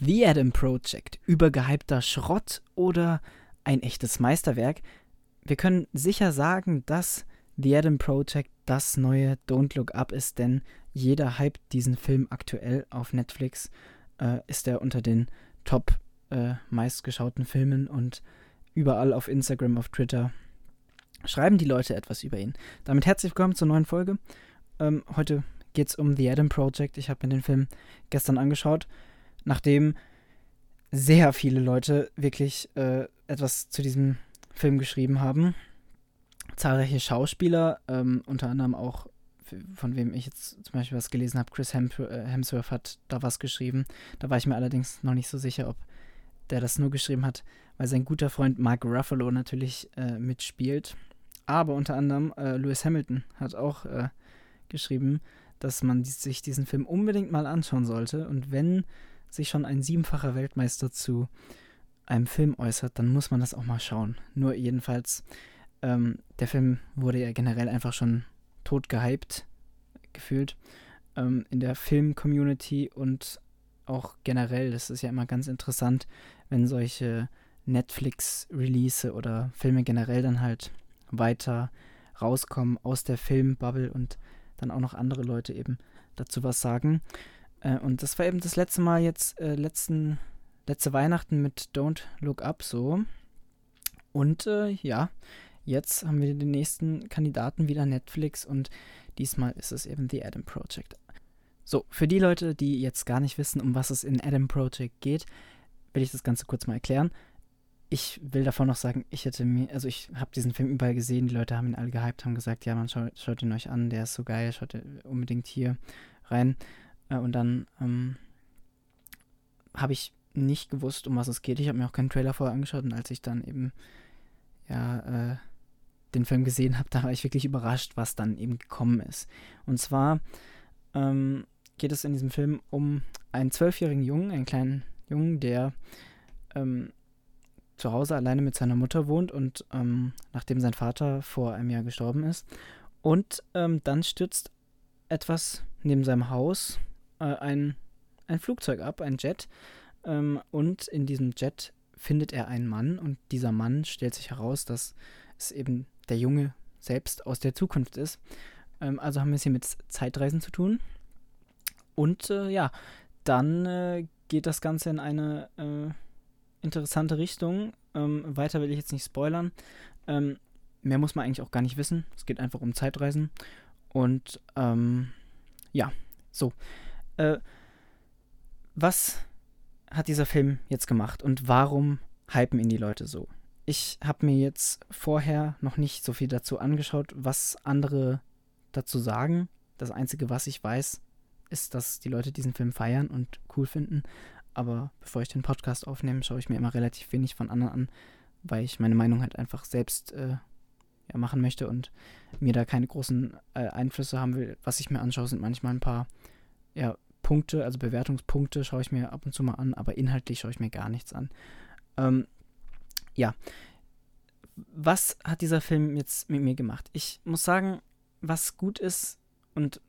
The Adam Project, übergehypter Schrott oder ein echtes Meisterwerk? Wir können sicher sagen, dass The Adam Project das neue Don't Look Up ist, denn jeder hypt diesen Film aktuell auf Netflix. Äh, ist er unter den top äh, meistgeschauten Filmen und überall auf Instagram, auf Twitter schreiben die Leute etwas über ihn. Damit herzlich willkommen zur neuen Folge. Ähm, heute geht es um The Adam Project. Ich habe mir den Film gestern angeschaut, nachdem sehr viele Leute wirklich äh, etwas zu diesem Film geschrieben haben. Zahlreiche Schauspieler, ähm, unter anderem auch, von wem ich jetzt zum Beispiel was gelesen habe, Chris äh, Hemsworth hat da was geschrieben. Da war ich mir allerdings noch nicht so sicher, ob der das nur geschrieben hat, weil sein guter Freund Mark Ruffalo natürlich äh, mitspielt. Aber unter anderem äh, Lewis Hamilton hat auch äh, geschrieben, dass man sich diesen Film unbedingt mal anschauen sollte. Und wenn sich schon ein siebenfacher Weltmeister zu einem Film äußert, dann muss man das auch mal schauen. Nur jedenfalls, ähm, der Film wurde ja generell einfach schon tot gehypt, gefühlt, ähm, in der Film-Community und auch generell. Das ist ja immer ganz interessant, wenn solche Netflix-Release oder Filme generell dann halt weiter rauskommen aus der Filmbubble und dann auch noch andere Leute eben dazu was sagen. Äh, und das war eben das letzte Mal jetzt, äh, letzten, letzte Weihnachten mit Don't Look Up so. Und äh, ja, jetzt haben wir den nächsten Kandidaten wieder Netflix und diesmal ist es eben The Adam Project. So, für die Leute, die jetzt gar nicht wissen, um was es in Adam Project geht, will ich das Ganze kurz mal erklären ich will davon noch sagen, ich hätte mir, also ich habe diesen Film überall gesehen, die Leute haben ihn alle gehypt, haben gesagt, ja, man schaut, schaut ihn euch an, der ist so geil, schaut unbedingt hier rein. Äh, und dann ähm, habe ich nicht gewusst, um was es geht. Ich habe mir auch keinen Trailer vorher angeschaut und als ich dann eben ja äh, den Film gesehen habe, da war ich wirklich überrascht, was dann eben gekommen ist. Und zwar ähm, geht es in diesem Film um einen zwölfjährigen Jungen, einen kleinen Jungen, der ähm, zu Hause alleine mit seiner Mutter wohnt und ähm, nachdem sein Vater vor einem Jahr gestorben ist. Und ähm, dann stürzt etwas neben seinem Haus äh, ein, ein Flugzeug ab, ein Jet. Ähm, und in diesem Jet findet er einen Mann und dieser Mann stellt sich heraus, dass es eben der Junge selbst aus der Zukunft ist. Ähm, also haben wir es hier mit Zeitreisen zu tun. Und äh, ja, dann äh, geht das Ganze in eine äh, interessante Richtung. Ähm, weiter will ich jetzt nicht spoilern. Ähm, mehr muss man eigentlich auch gar nicht wissen. Es geht einfach um Zeitreisen. Und ähm, ja, so. Äh, was hat dieser Film jetzt gemacht und warum hypen ihn die Leute so? Ich habe mir jetzt vorher noch nicht so viel dazu angeschaut, was andere dazu sagen. Das Einzige, was ich weiß, ist, dass die Leute diesen Film feiern und cool finden aber bevor ich den Podcast aufnehme, schaue ich mir immer relativ wenig von anderen an, weil ich meine Meinung halt einfach selbst äh, ja, machen möchte und mir da keine großen äh, Einflüsse haben will. Was ich mir anschaue, sind manchmal ein paar ja, Punkte, also Bewertungspunkte schaue ich mir ab und zu mal an, aber inhaltlich schaue ich mir gar nichts an. Ähm, ja, was hat dieser Film jetzt mit mir gemacht? Ich muss sagen, was gut ist und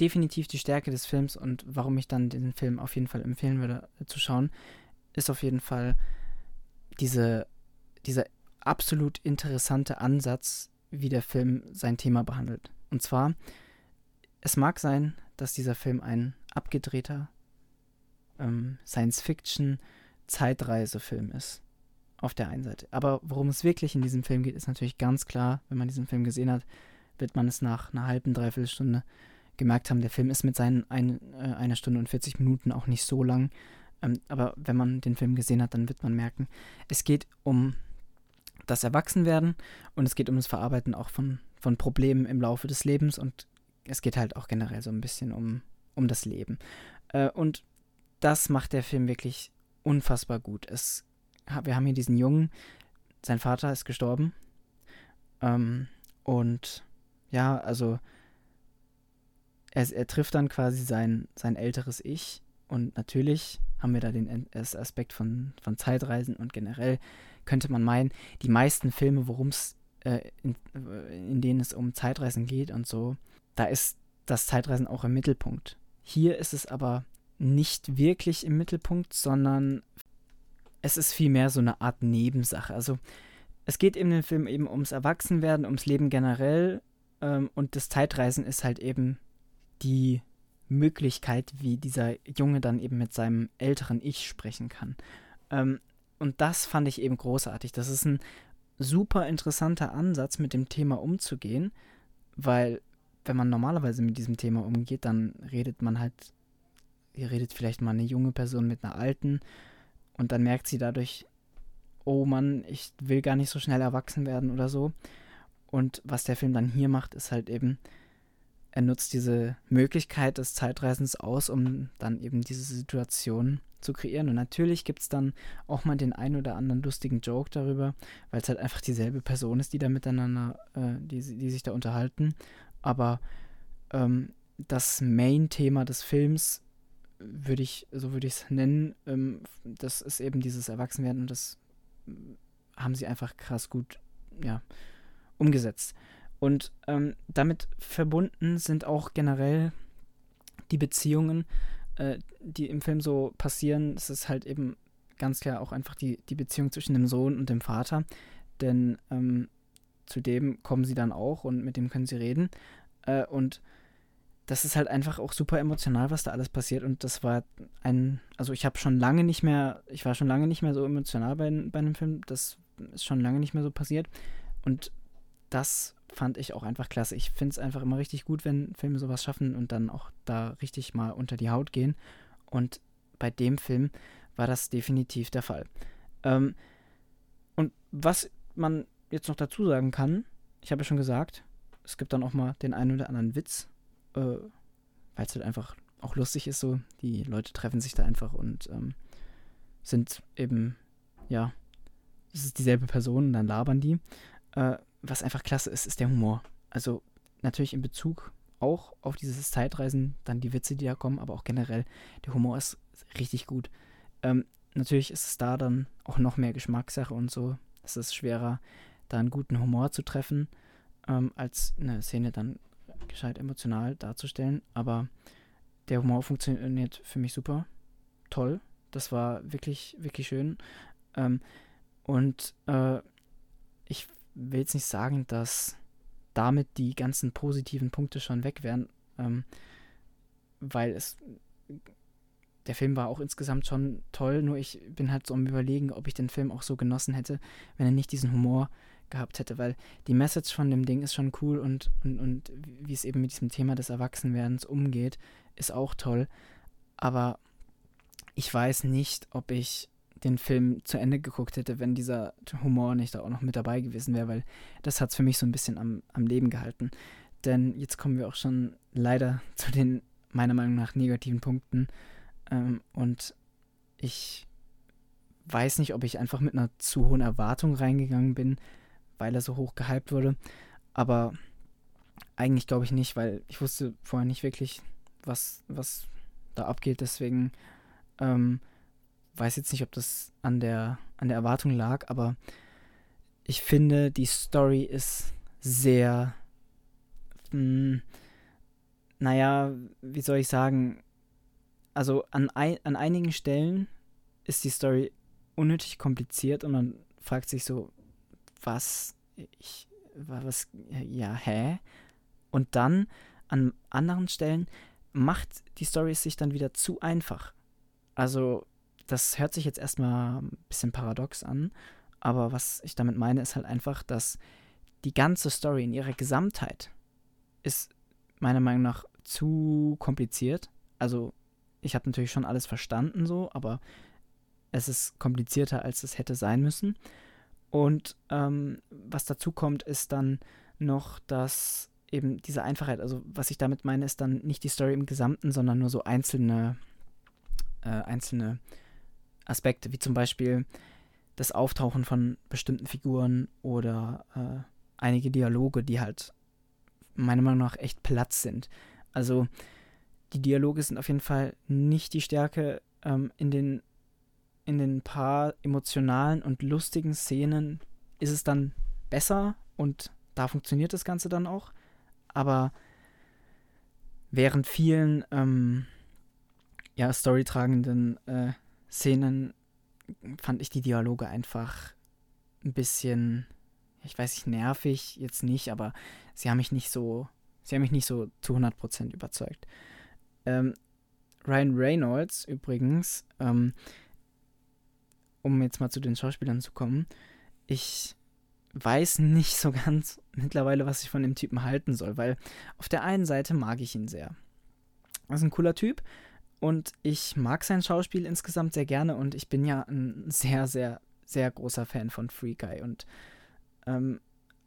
definitiv die Stärke des Films und warum ich dann den Film auf jeden Fall empfehlen würde äh, zu schauen, ist auf jeden Fall diese, dieser absolut interessante Ansatz, wie der Film sein Thema behandelt. Und zwar, es mag sein, dass dieser Film ein abgedrehter ähm, Science-Fiction-Zeitreisefilm ist. Auf der einen Seite. Aber worum es wirklich in diesem Film geht, ist natürlich ganz klar, wenn man diesen Film gesehen hat, wird man es nach einer halben, dreiviertel Stunde gemerkt haben, der Film ist mit seinen ein, äh, einer Stunde und 40 Minuten auch nicht so lang. Ähm, aber wenn man den Film gesehen hat, dann wird man merken, es geht um das Erwachsenwerden und es geht um das Verarbeiten auch von, von Problemen im Laufe des Lebens und es geht halt auch generell so ein bisschen um, um das Leben. Äh, und das macht der Film wirklich unfassbar gut. Es, wir haben hier diesen Jungen, sein Vater ist gestorben. Ähm, und ja, also er, er trifft dann quasi sein, sein älteres Ich. Und natürlich haben wir da den Aspekt von, von Zeitreisen und generell könnte man meinen, die meisten Filme, worum es, äh, in, in denen es um Zeitreisen geht und so, da ist das Zeitreisen auch im Mittelpunkt. Hier ist es aber nicht wirklich im Mittelpunkt, sondern es ist vielmehr so eine Art Nebensache. Also es geht in dem Film eben ums Erwachsenwerden, ums Leben generell ähm, und das Zeitreisen ist halt eben die Möglichkeit, wie dieser Junge dann eben mit seinem älteren Ich sprechen kann. Ähm, und das fand ich eben großartig. Das ist ein super interessanter Ansatz, mit dem Thema umzugehen, weil wenn man normalerweise mit diesem Thema umgeht, dann redet man halt, ihr redet vielleicht mal eine junge Person mit einer alten und dann merkt sie dadurch, oh Mann, ich will gar nicht so schnell erwachsen werden oder so. Und was der Film dann hier macht, ist halt eben, er nutzt diese Möglichkeit des Zeitreisens aus, um dann eben diese Situation zu kreieren. Und natürlich gibt es dann auch mal den einen oder anderen lustigen Joke darüber, weil es halt einfach dieselbe Person ist, die da miteinander, äh, die, die sich da unterhalten. Aber ähm, das Main-Thema des Films würde ich, so würde ich es nennen, ähm, das ist eben dieses Erwachsenwerden und das haben sie einfach krass gut, ja, umgesetzt. Und ähm, damit verbunden sind auch generell die Beziehungen, äh, die im Film so passieren. Es ist halt eben ganz klar auch einfach die, die Beziehung zwischen dem Sohn und dem Vater. Denn ähm, zu dem kommen sie dann auch und mit dem können sie reden. Äh, und das ist halt einfach auch super emotional, was da alles passiert. Und das war ein, also ich habe schon lange nicht mehr, ich war schon lange nicht mehr so emotional bei, bei einem Film. Das ist schon lange nicht mehr so passiert. Und das fand ich auch einfach klasse. Ich finde es einfach immer richtig gut, wenn Filme sowas schaffen und dann auch da richtig mal unter die Haut gehen. Und bei dem Film war das definitiv der Fall. Ähm, und was man jetzt noch dazu sagen kann, ich habe ja schon gesagt, es gibt dann auch mal den einen oder anderen Witz, äh, weil es halt einfach auch lustig ist so. Die Leute treffen sich da einfach und ähm, sind eben, ja, es ist dieselbe Person und dann labern die. Äh, was einfach klasse ist, ist der Humor. Also natürlich in Bezug auch auf dieses Zeitreisen, dann die Witze, die da kommen, aber auch generell, der Humor ist richtig gut. Ähm, natürlich ist es da dann auch noch mehr Geschmackssache und so. Es ist schwerer, da einen guten Humor zu treffen, ähm, als eine Szene dann gescheit emotional darzustellen. Aber der Humor funktioniert für mich super. Toll. Das war wirklich, wirklich schön. Ähm, und äh, ich will jetzt nicht sagen, dass damit die ganzen positiven Punkte schon weg wären, ähm, weil es der Film war auch insgesamt schon toll, nur ich bin halt so am überlegen, ob ich den Film auch so genossen hätte, wenn er nicht diesen Humor gehabt hätte, weil die Message von dem Ding ist schon cool und, und, und wie es eben mit diesem Thema des Erwachsenwerdens umgeht, ist auch toll. Aber ich weiß nicht, ob ich den Film zu Ende geguckt hätte, wenn dieser Humor nicht da auch noch mit dabei gewesen wäre, weil das hat es für mich so ein bisschen am, am Leben gehalten. Denn jetzt kommen wir auch schon leider zu den meiner Meinung nach negativen Punkten. Ähm, und ich weiß nicht, ob ich einfach mit einer zu hohen Erwartung reingegangen bin, weil er so hoch gehypt wurde. Aber eigentlich glaube ich nicht, weil ich wusste vorher nicht wirklich, was, was da abgeht. Deswegen ähm, weiß jetzt nicht, ob das an der, an der Erwartung lag, aber ich finde, die Story ist sehr, mh, hm, naja, wie soll ich sagen, also an, ein, an einigen Stellen ist die Story unnötig kompliziert und man fragt sich so, was, ich, was, ja, hä? Und dann an anderen Stellen macht die Story sich dann wieder zu einfach. Also das hört sich jetzt erstmal ein bisschen paradox an, aber was ich damit meine, ist halt einfach, dass die ganze Story in ihrer Gesamtheit ist meiner Meinung nach zu kompliziert. Also ich habe natürlich schon alles verstanden so, aber es ist komplizierter, als es hätte sein müssen. Und ähm, was dazu kommt, ist dann noch, dass eben diese Einfachheit, also was ich damit meine, ist dann nicht die Story im Gesamten, sondern nur so einzelne, äh, einzelne Aspekte, wie zum Beispiel das Auftauchen von bestimmten Figuren oder äh, einige Dialoge, die halt meiner Meinung nach echt Platz sind. Also die Dialoge sind auf jeden Fall nicht die Stärke ähm, in den in den paar emotionalen und lustigen Szenen ist es dann besser und da funktioniert das Ganze dann auch. Aber während vielen ähm, ja, storytragenden äh, Szenen fand ich die Dialoge einfach ein bisschen, ich weiß nicht, nervig, jetzt nicht, aber sie haben mich nicht so, sie haben mich nicht so zu 100% überzeugt. Ähm, Ryan Reynolds übrigens, ähm, um jetzt mal zu den Schauspielern zu kommen, ich weiß nicht so ganz mittlerweile, was ich von dem Typen halten soll, weil auf der einen Seite mag ich ihn sehr. Er ist ein cooler Typ und ich mag sein Schauspiel insgesamt sehr gerne und ich bin ja ein sehr, sehr, sehr großer Fan von Free Guy und ähm,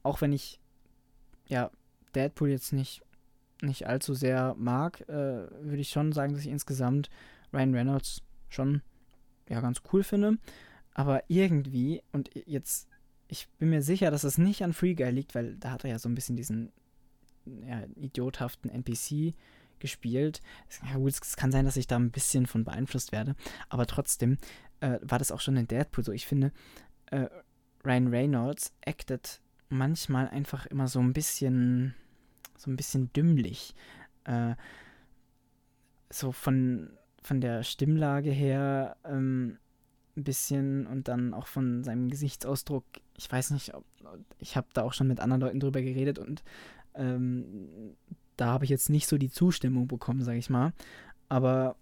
auch wenn ich ja Deadpool jetzt nicht, nicht allzu sehr mag, äh, würde ich schon sagen, dass ich insgesamt Ryan Reynolds schon ja ganz cool finde. Aber irgendwie, und jetzt ich bin mir sicher, dass es nicht an Free Guy liegt, weil da hat er ja so ein bisschen diesen ja, idiothaften NPC gespielt. Ja gut, es kann sein, dass ich da ein bisschen von beeinflusst werde, aber trotzdem äh, war das auch schon in Deadpool so. Ich finde, äh, Ryan Reynolds actet manchmal einfach immer so ein bisschen, so ein bisschen dümmlich. Äh, so von, von der Stimmlage her ähm, ein bisschen und dann auch von seinem Gesichtsausdruck ich weiß nicht, ob, ich habe da auch schon mit anderen Leuten drüber geredet und ähm, da habe ich jetzt nicht so die Zustimmung bekommen, sage ich mal. Aber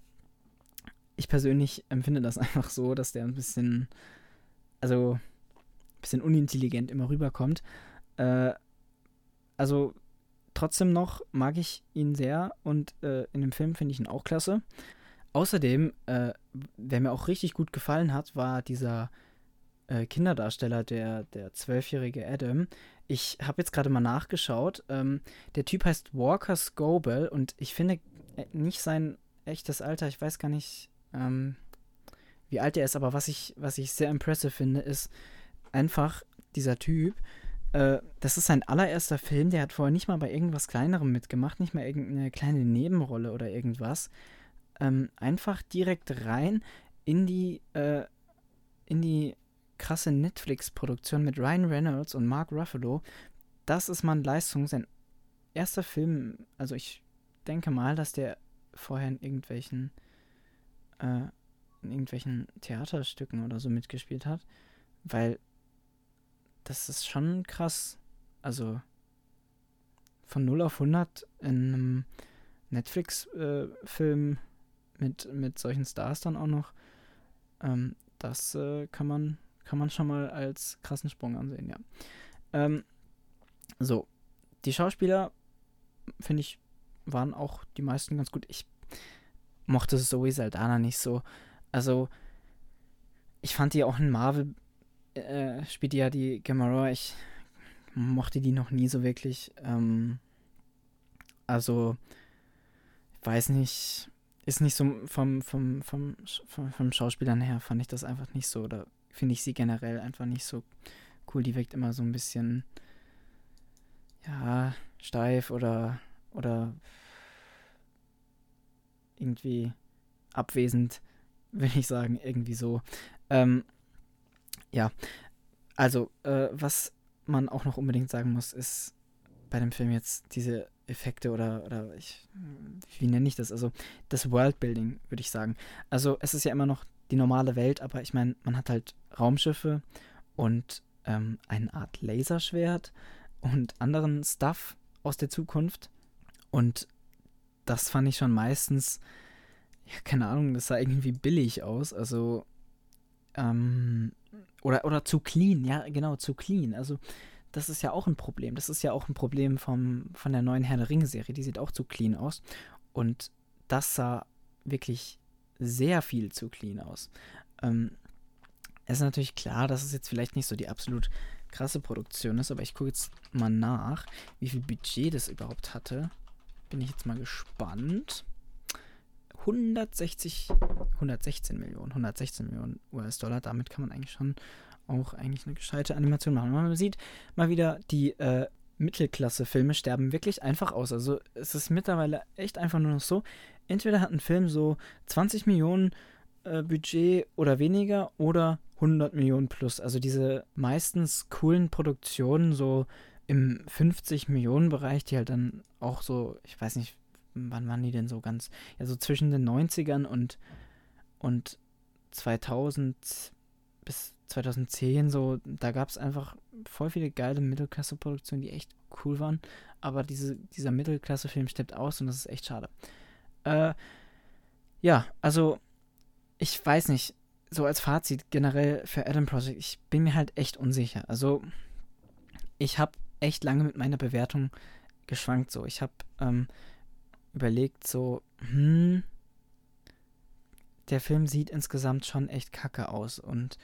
ich persönlich empfinde das einfach so, dass der ein bisschen, also ein bisschen unintelligent immer rüberkommt. Äh, also trotzdem noch mag ich ihn sehr und äh, in dem Film finde ich ihn auch klasse. Außerdem, äh, wer mir auch richtig gut gefallen hat, war dieser äh, Kinderdarsteller, der, der zwölfjährige Adam. Ich habe jetzt gerade mal nachgeschaut. Ähm, der Typ heißt Walker Scobell und ich finde äh, nicht sein echtes Alter, ich weiß gar nicht, ähm, wie alt er ist, aber was ich, was ich sehr impressive finde, ist einfach dieser Typ. Äh, das ist sein allererster Film, der hat vorher nicht mal bei irgendwas Kleinerem mitgemacht, nicht mal irgendeine kleine Nebenrolle oder irgendwas. Ähm, einfach direkt rein in die, äh, in die krasse Netflix-Produktion mit Ryan Reynolds und Mark Ruffalo. Das ist mal eine Leistung. Sein erster Film, also ich denke mal, dass der vorher in irgendwelchen, äh, in irgendwelchen Theaterstücken oder so mitgespielt hat, weil das ist schon krass. Also von 0 auf 100 in einem Netflix-Film äh, mit, mit solchen Stars dann auch noch. Ähm, das äh, kann man kann man schon mal als krassen Sprung ansehen, ja. Ähm, so, die Schauspieler, finde ich, waren auch die meisten ganz gut. Ich mochte Zoe Saldana nicht so. Also, ich fand die auch in Marvel, äh, spielt die ja die Gamora, ich mochte die noch nie so wirklich. Ähm, also, ich weiß nicht, ist nicht so vom, vom, vom, vom, vom Schauspielern her, fand ich das einfach nicht so. Oder finde ich sie generell einfach nicht so cool. Die wirkt immer so ein bisschen, ja, steif oder, oder irgendwie abwesend, will ich sagen, irgendwie so. Ähm, ja, also, äh, was man auch noch unbedingt sagen muss, ist bei dem Film jetzt diese Effekte oder, oder ich, wie nenne ich das? Also, das Worldbuilding, würde ich sagen. Also, es ist ja immer noch die normale Welt, aber ich meine, man hat halt Raumschiffe und ähm, eine Art Laserschwert und anderen Stuff aus der Zukunft. Und das fand ich schon meistens, ja, keine Ahnung, das sah irgendwie billig aus. Also, ähm, oder, oder zu clean, ja, genau, zu clean. Also, das ist ja auch ein Problem. Das ist ja auch ein Problem vom, von der neuen Herr der Ringe-Serie. Die sieht auch zu clean aus. Und das sah wirklich sehr viel zu clean aus. Ähm, es ist natürlich klar, dass es jetzt vielleicht nicht so die absolut krasse Produktion ist, aber ich gucke jetzt mal nach, wie viel Budget das überhaupt hatte. Bin ich jetzt mal gespannt. 160, 116 Millionen, 116 Millionen US-Dollar. Damit kann man eigentlich schon auch eigentlich eine gescheite Animation machen. Man sieht mal wieder, die äh, Mittelklasse-Filme sterben wirklich einfach aus. Also es ist mittlerweile echt einfach nur noch so, entweder hat ein Film so 20 Millionen äh, Budget oder weniger oder 100 Millionen plus. Also diese meistens coolen Produktionen so im 50 Millionen Bereich, die halt dann auch so, ich weiß nicht, wann waren die denn so ganz, ja, so zwischen den 90ern und, und 2000 bis 2010 so, da gab es einfach voll viele geile Mittelklasse-Produktionen, die echt cool waren. Aber diese, dieser Mittelklasse-Film stirbt aus und das ist echt schade. Äh, ja, also ich weiß nicht, so als Fazit generell für Adam Project, ich bin mir halt echt unsicher. Also ich habe echt lange mit meiner Bewertung geschwankt. So, ich habe ähm, überlegt, so, hm, der Film sieht insgesamt schon echt kacke aus und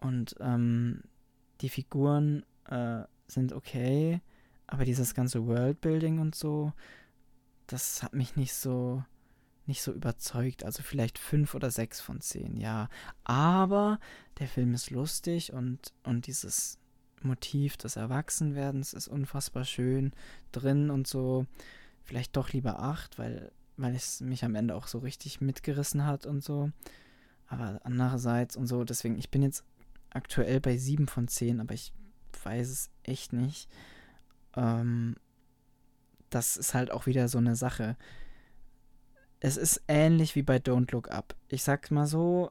und ähm, die Figuren äh, sind okay, aber dieses ganze Worldbuilding und so, das hat mich nicht so nicht so überzeugt. Also vielleicht fünf oder sechs von zehn, ja. Aber der Film ist lustig und, und dieses Motiv des Erwachsenwerdens ist unfassbar schön drin und so. Vielleicht doch lieber acht, weil, weil es mich am Ende auch so richtig mitgerissen hat und so. Aber andererseits und so, deswegen, ich bin jetzt aktuell bei sieben von zehn, aber ich weiß es echt nicht. Ähm, das ist halt auch wieder so eine Sache es ist ähnlich wie bei Don't Look Up. Ich sag's mal so,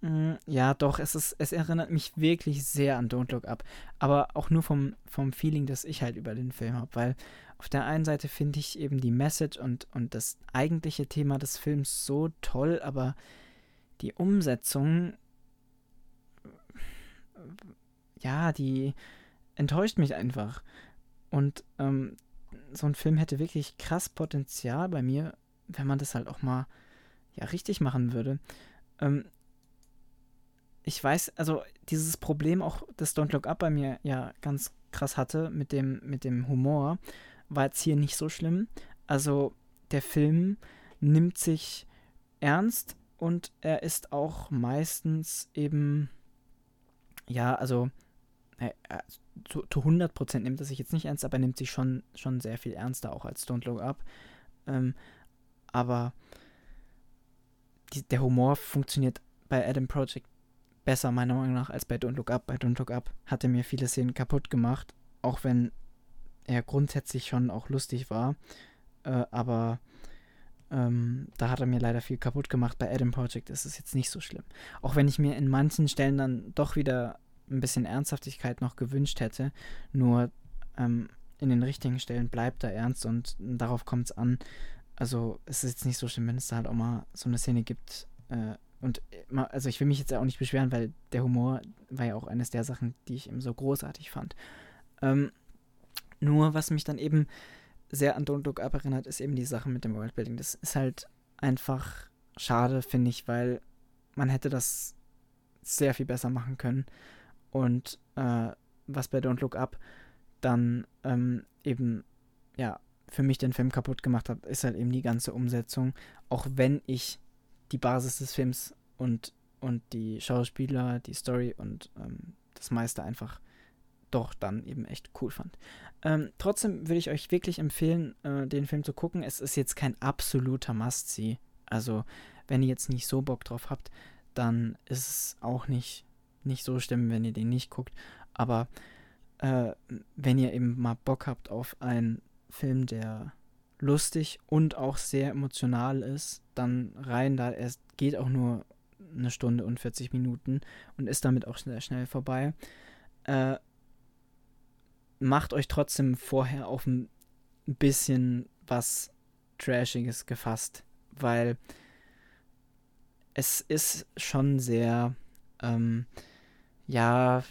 mm, ja, doch, es ist, es erinnert mich wirklich sehr an Don't Look Up. Aber auch nur vom, vom Feeling, das ich halt über den Film habe. Weil auf der einen Seite finde ich eben die Message und, und das eigentliche Thema des Films so toll, aber die Umsetzung, ja, die enttäuscht mich einfach. Und ähm, so ein Film hätte wirklich krass Potenzial bei mir, wenn man das halt auch mal ja richtig machen würde. Ähm, ich weiß, also dieses Problem auch, das Don't Look Up bei mir ja ganz krass hatte mit dem, mit dem Humor, war jetzt hier nicht so schlimm. Also der Film nimmt sich ernst und er ist auch meistens eben, ja, also äh, zu, zu 100% nimmt er sich jetzt nicht ernst, aber er nimmt sich schon, schon sehr viel ernster auch als Don't Look Up. Ähm, aber die, der Humor funktioniert bei Adam Project besser, meiner Meinung nach, als bei Don't Look Up. Bei Don't Look Up hat er mir viele Szenen kaputt gemacht, auch wenn er grundsätzlich schon auch lustig war. Äh, aber ähm, da hat er mir leider viel kaputt gemacht. Bei Adam Project ist es jetzt nicht so schlimm. Auch wenn ich mir in manchen Stellen dann doch wieder ein bisschen Ernsthaftigkeit noch gewünscht hätte. Nur ähm, in den richtigen Stellen bleibt er ernst und darauf kommt es an. Also es ist jetzt nicht so schlimm, wenn es da halt auch mal so eine Szene gibt. Äh, und mal, also ich will mich jetzt auch nicht beschweren, weil der Humor war ja auch eines der Sachen, die ich eben so großartig fand. Ähm, nur was mich dann eben sehr an Don't Look Up erinnert, ist eben die Sache mit dem Worldbuilding. Das ist halt einfach schade, finde ich, weil man hätte das sehr viel besser machen können. Und äh, was bei Don't Look Up dann ähm, eben ja für mich den Film kaputt gemacht hat, ist halt eben die ganze Umsetzung. Auch wenn ich die Basis des Films und, und die Schauspieler, die Story und ähm, das meiste einfach doch dann eben echt cool fand. Ähm, trotzdem würde ich euch wirklich empfehlen, äh, den Film zu gucken. Es ist jetzt kein absoluter Must-See. Also, wenn ihr jetzt nicht so Bock drauf habt, dann ist es auch nicht, nicht so schlimm, wenn ihr den nicht guckt. Aber äh, wenn ihr eben mal Bock habt auf ein Film, der lustig und auch sehr emotional ist, dann rein da. Er geht auch nur eine Stunde und 40 Minuten und ist damit auch sehr schnell vorbei. Äh, macht euch trotzdem vorher auf ein bisschen was Trashiges gefasst, weil es ist schon sehr, ähm, ja,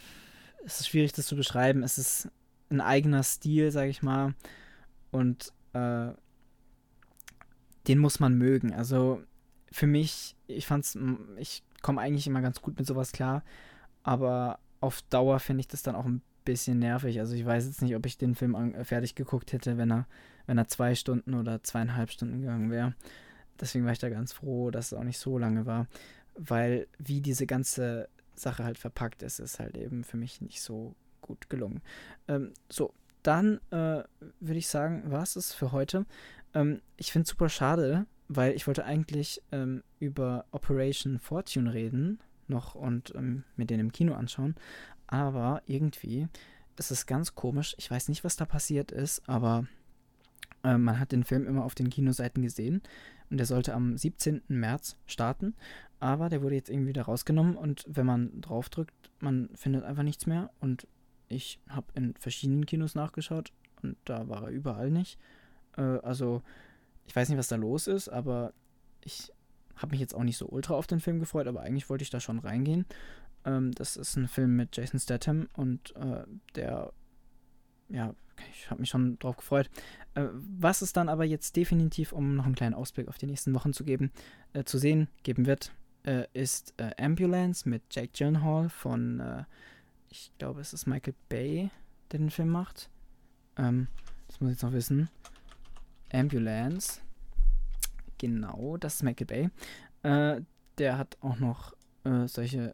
es ist schwierig das zu beschreiben. Es ist ein eigener Stil, sag ich mal. Und äh, den muss man mögen. Also für mich, ich fand's, ich komme eigentlich immer ganz gut mit sowas klar, aber auf Dauer finde ich das dann auch ein bisschen nervig. Also ich weiß jetzt nicht, ob ich den Film an, äh, fertig geguckt hätte, wenn er, wenn er zwei Stunden oder zweieinhalb Stunden gegangen wäre. Deswegen war ich da ganz froh, dass es auch nicht so lange war, weil wie diese ganze Sache halt verpackt ist, ist halt eben für mich nicht so gut gelungen. Ähm, so, dann äh, würde ich sagen, war es es für heute. Ähm, ich finde es super schade, weil ich wollte eigentlich ähm, über Operation Fortune reden noch und ähm, mir den im Kino anschauen. Aber irgendwie ist es ganz komisch. Ich weiß nicht, was da passiert ist, aber Äh, man hat den Film immer auf den Kinoseiten gesehen und der sollte am 17. März starten, aber der wurde jetzt irgendwie wieder rausgenommen und wenn man draufdrückt, man findet einfach nichts mehr und ich habe in verschiedenen Kinos nachgeschaut und da war er überall nicht. Äh, also ich weiß nicht, was da los ist, aber ich habe mich jetzt auch nicht so ultra auf den Film gefreut, aber eigentlich wollte ich da schon reingehen. Ähm, das ist ein Film mit Jason Statham und äh, der, ja, ich habe mich schon drauf gefreut. Äh, was es dann aber jetzt definitiv, um noch einen kleinen Ausblick auf die nächsten Wochen zu geben, äh, zu sehen geben wird, äh, ist äh, Ambulance mit Jake Gyllenhaal von, äh, ich glaube, es ist Michael Bay, der den Film macht. Ähm, das muss ich jetzt noch wissen. Ambulance. Genau, das ist Michael Bay. Äh, der hat auch noch solche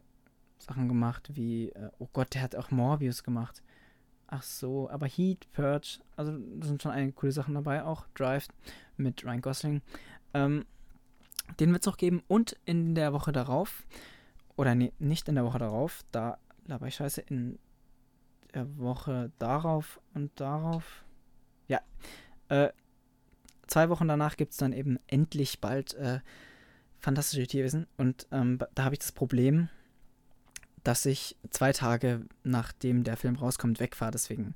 Sachen gemacht wie, oh Gott, der hat auch Morbius gemacht. Ach so, aber Heat, Purge, also da sind schon einige coole Sachen dabei, auch Drive mit Ryan Gosling. Ähm, den wird es auch geben und in der Woche darauf, oder nee, nicht in der Woche darauf, da laber ich scheiße, in der Woche darauf und darauf, ja, äh, zwei Wochen danach gibt es dann eben endlich bald äh, fantastische Tierwesen. Und ähm, da habe ich das Problem, dass ich zwei Tage nachdem der Film rauskommt wegfahre. Deswegen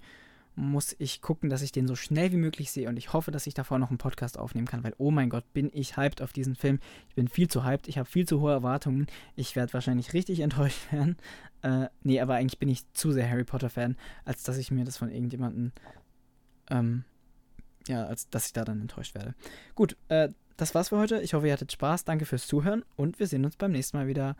muss ich gucken, dass ich den so schnell wie möglich sehe. Und ich hoffe, dass ich davor noch einen Podcast aufnehmen kann, weil, oh mein Gott, bin ich hyped auf diesen Film. Ich bin viel zu hyped. Ich habe viel zu hohe Erwartungen. Ich werde wahrscheinlich richtig enttäuscht werden. Äh, nee, aber eigentlich bin ich zu sehr Harry Potter-Fan, als dass ich mir das von irgendjemandem ähm, ja, als dass ich da dann enttäuscht werde. Gut, äh, das war's für heute. Ich hoffe, ihr hattet Spaß. Danke fürs Zuhören und wir sehen uns beim nächsten Mal wieder.